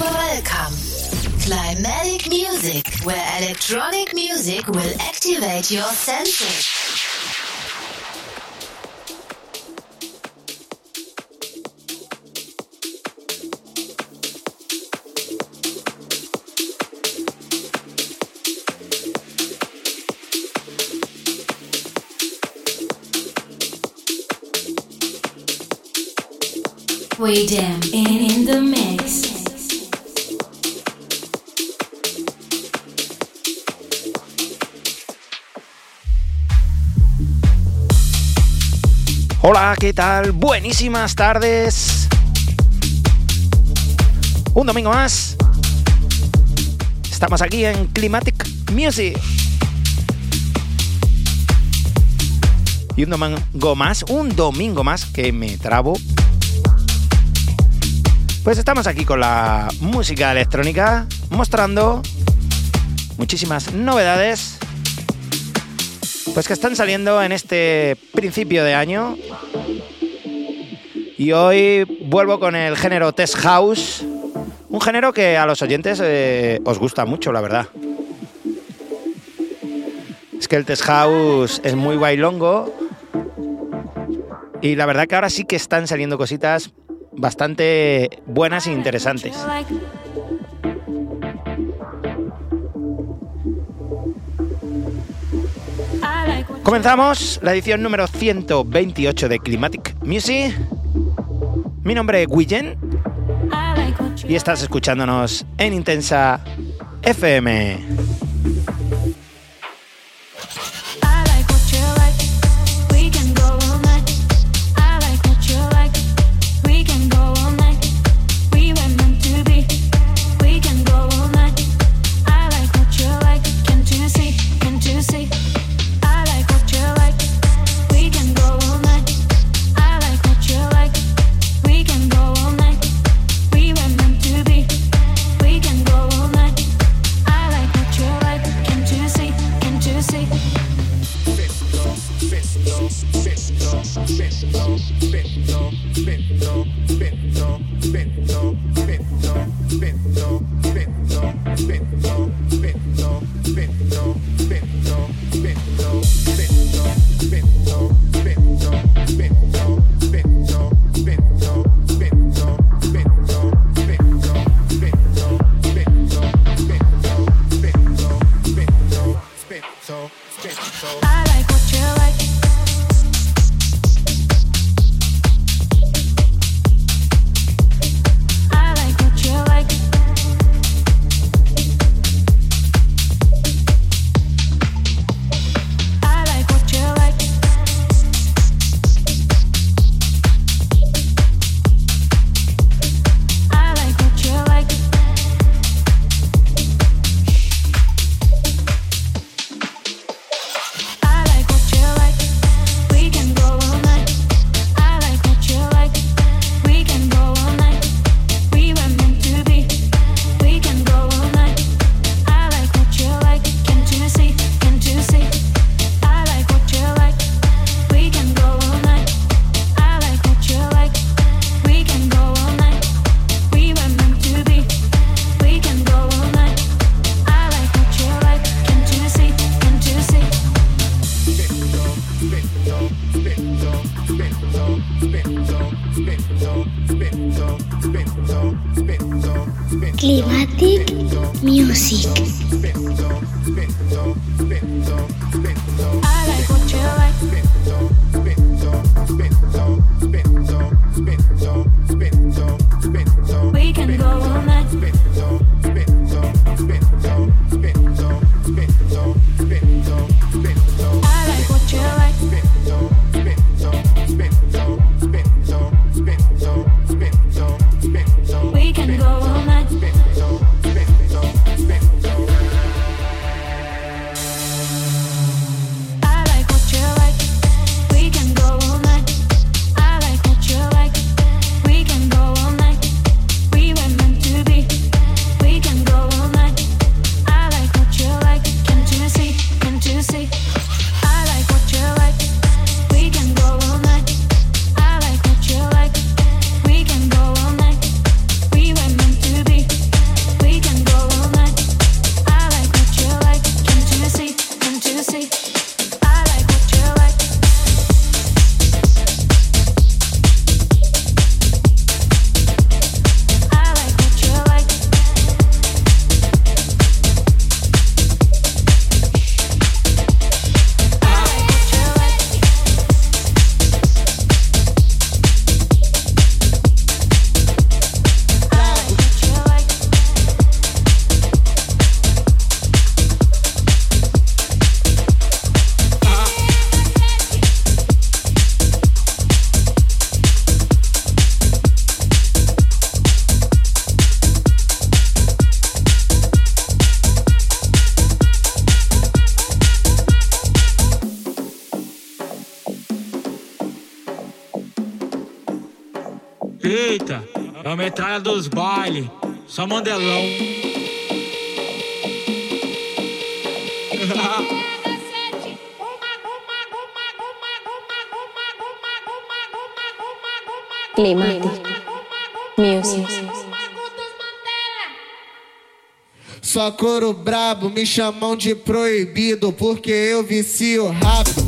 Welcome. Climatic music, where electronic music will activate your senses. We damn in, Hola, ¿qué tal? Buenísimas tardes. Un domingo más. Estamos aquí en Climatic Music. Y un domingo más, un domingo más que me trabo. Pues estamos aquí con la música electrónica mostrando muchísimas novedades pues que están saliendo en este principio de año. Y hoy vuelvo con el género Test House, un género que a los oyentes eh, os gusta mucho, la verdad. Es que el Test House es muy bailongo y la verdad que ahora sí que están saliendo cositas bastante buenas e interesantes. Comenzamos la edición número 128 de Climatic Music. Mi nombre es Guillen y estás escuchándonos en Intensa FM. Eita, é a metralha dos bailes, só mandelão. Clima. Music. Só coro brabo, me chamam de proibido porque eu vicio rápido.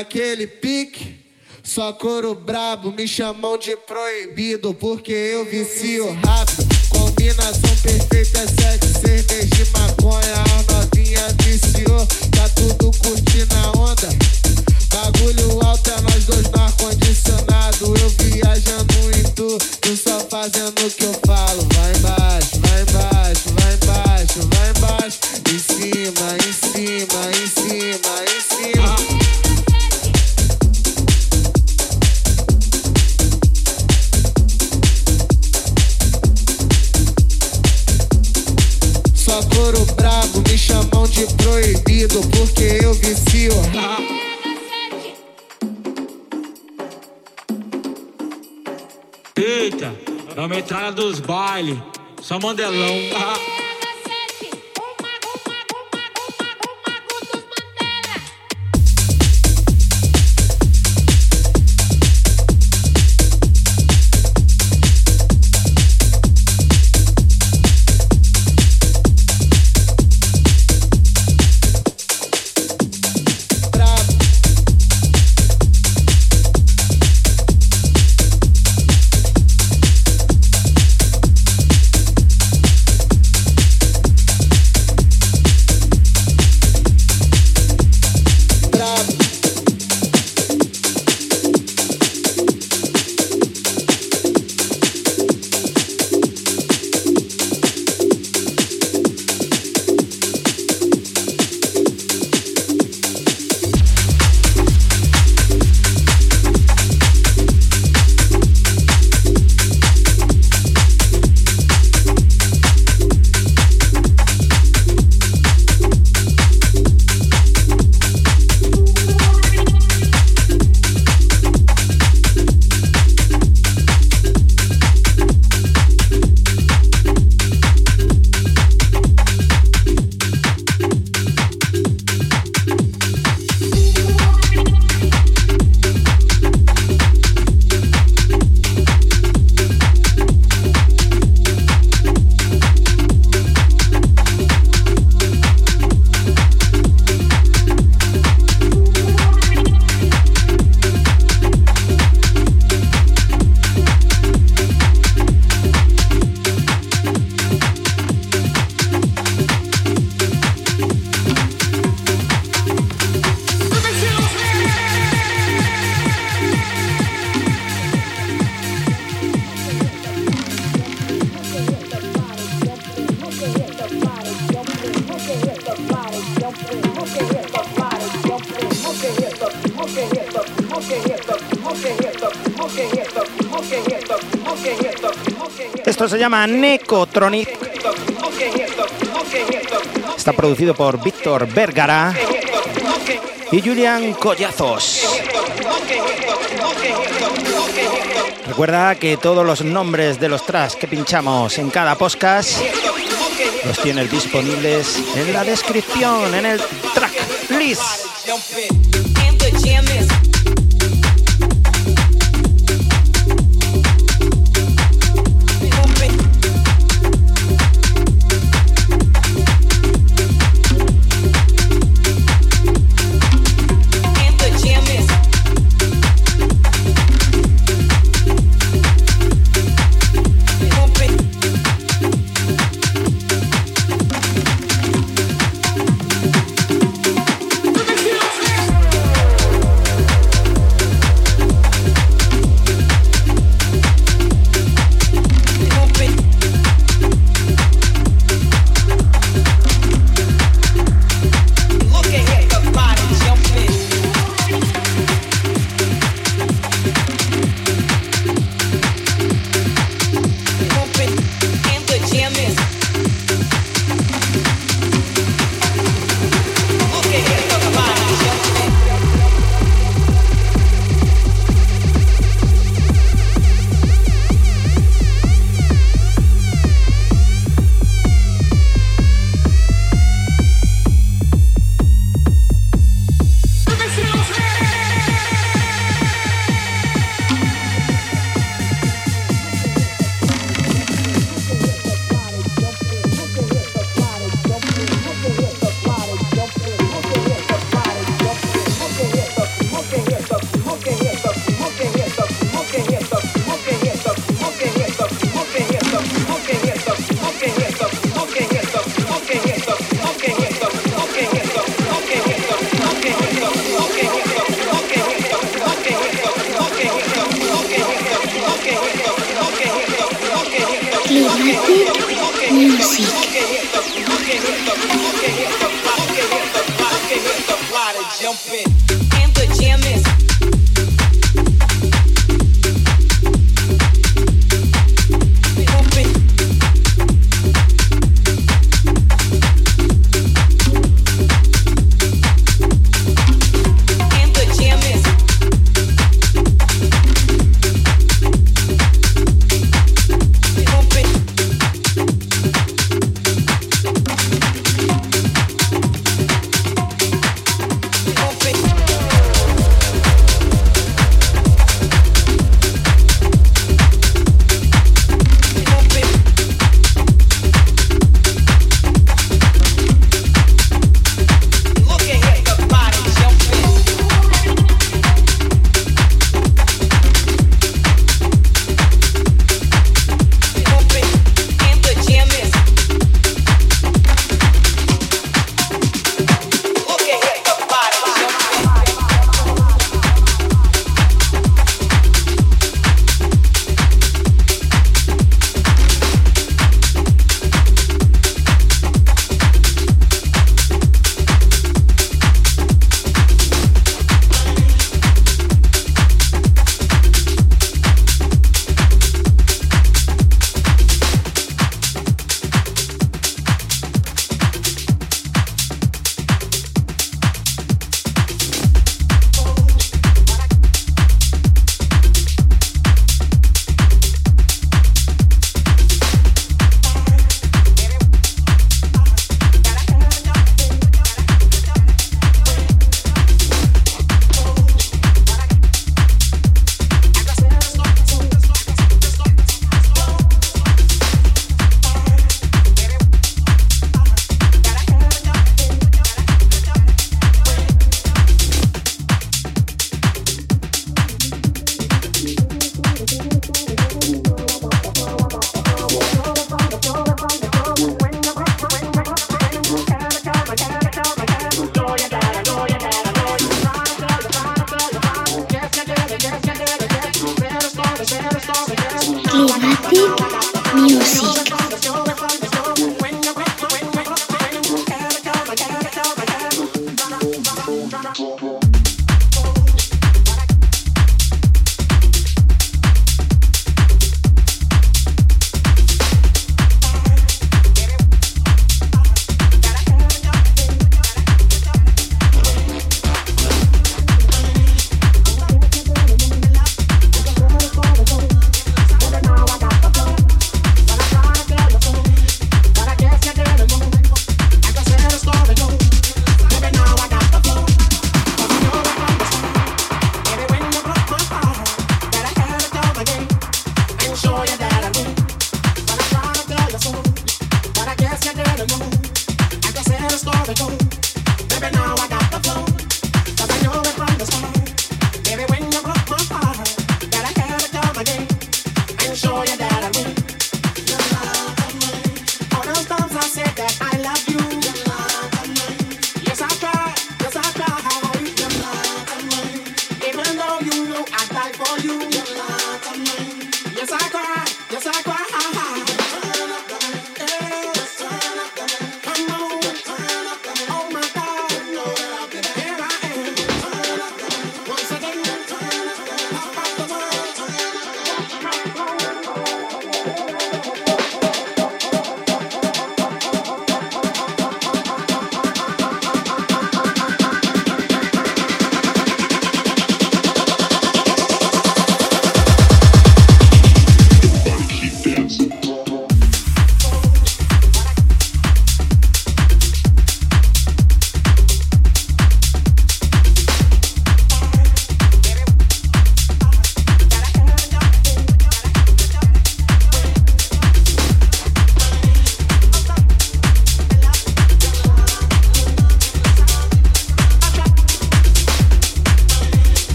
Naquele pique, só coro brabo, me chamam de proibido porque eu vicio rápido. Combinação perfeita, sexo, cerveja e maconha. A novinha viciou, tá tudo curtindo a onda. Bagulho alto é nós dois no ar-condicionado. Eu viajando em tu, tu só fazendo o que eu falo. Vai encontrar dos bailes. Só mandelão. Esto se llama Necotronic. Está producido por Víctor Vergara y Julian Collazos. Recuerda que todos los nombres de los tracks que pinchamos en cada podcast los tienes disponibles en la descripción, en el track list.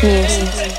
Music.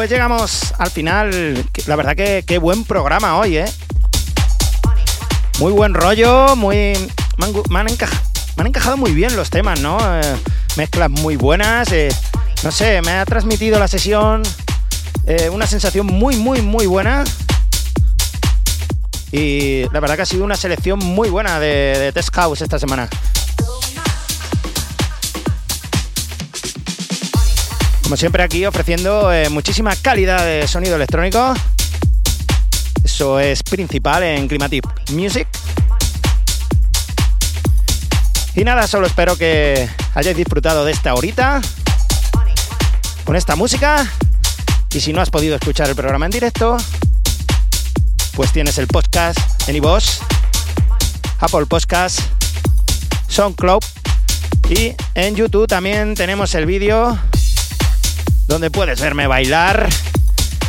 Pues llegamos al final. La verdad que qué buen programa hoy, ¿eh? Muy buen rollo, muy... Me han, me han me han encajado muy bien los temas, ¿no? Eh, mezclas muy buenas. eh, no sé, me ha transmitido la sesión eh, una sensación muy, muy, muy buena. Y la verdad que ha sido una selección muy buena de, de Test House esta semana. Como siempre aquí ofreciendo eh, muchísima calidad de sonido electrónico. Eso es principal en Climatic Music. Y nada, solo espero que hayáis disfrutado de esta horita con esta música. Y si no has podido escuchar el programa en directo, pues tienes el podcast en iVoox, Apple Podcast, SoundCloud y en YouTube también tenemos el vídeo donde puedes verme bailar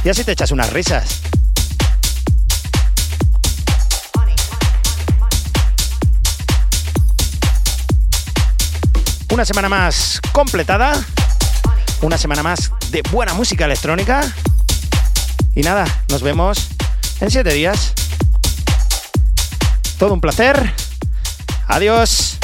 y así te echas unas risas. Una semana más completada, una semana más de buena música electrónica y nada, nos vemos en siete días. Todo un placer. Adiós.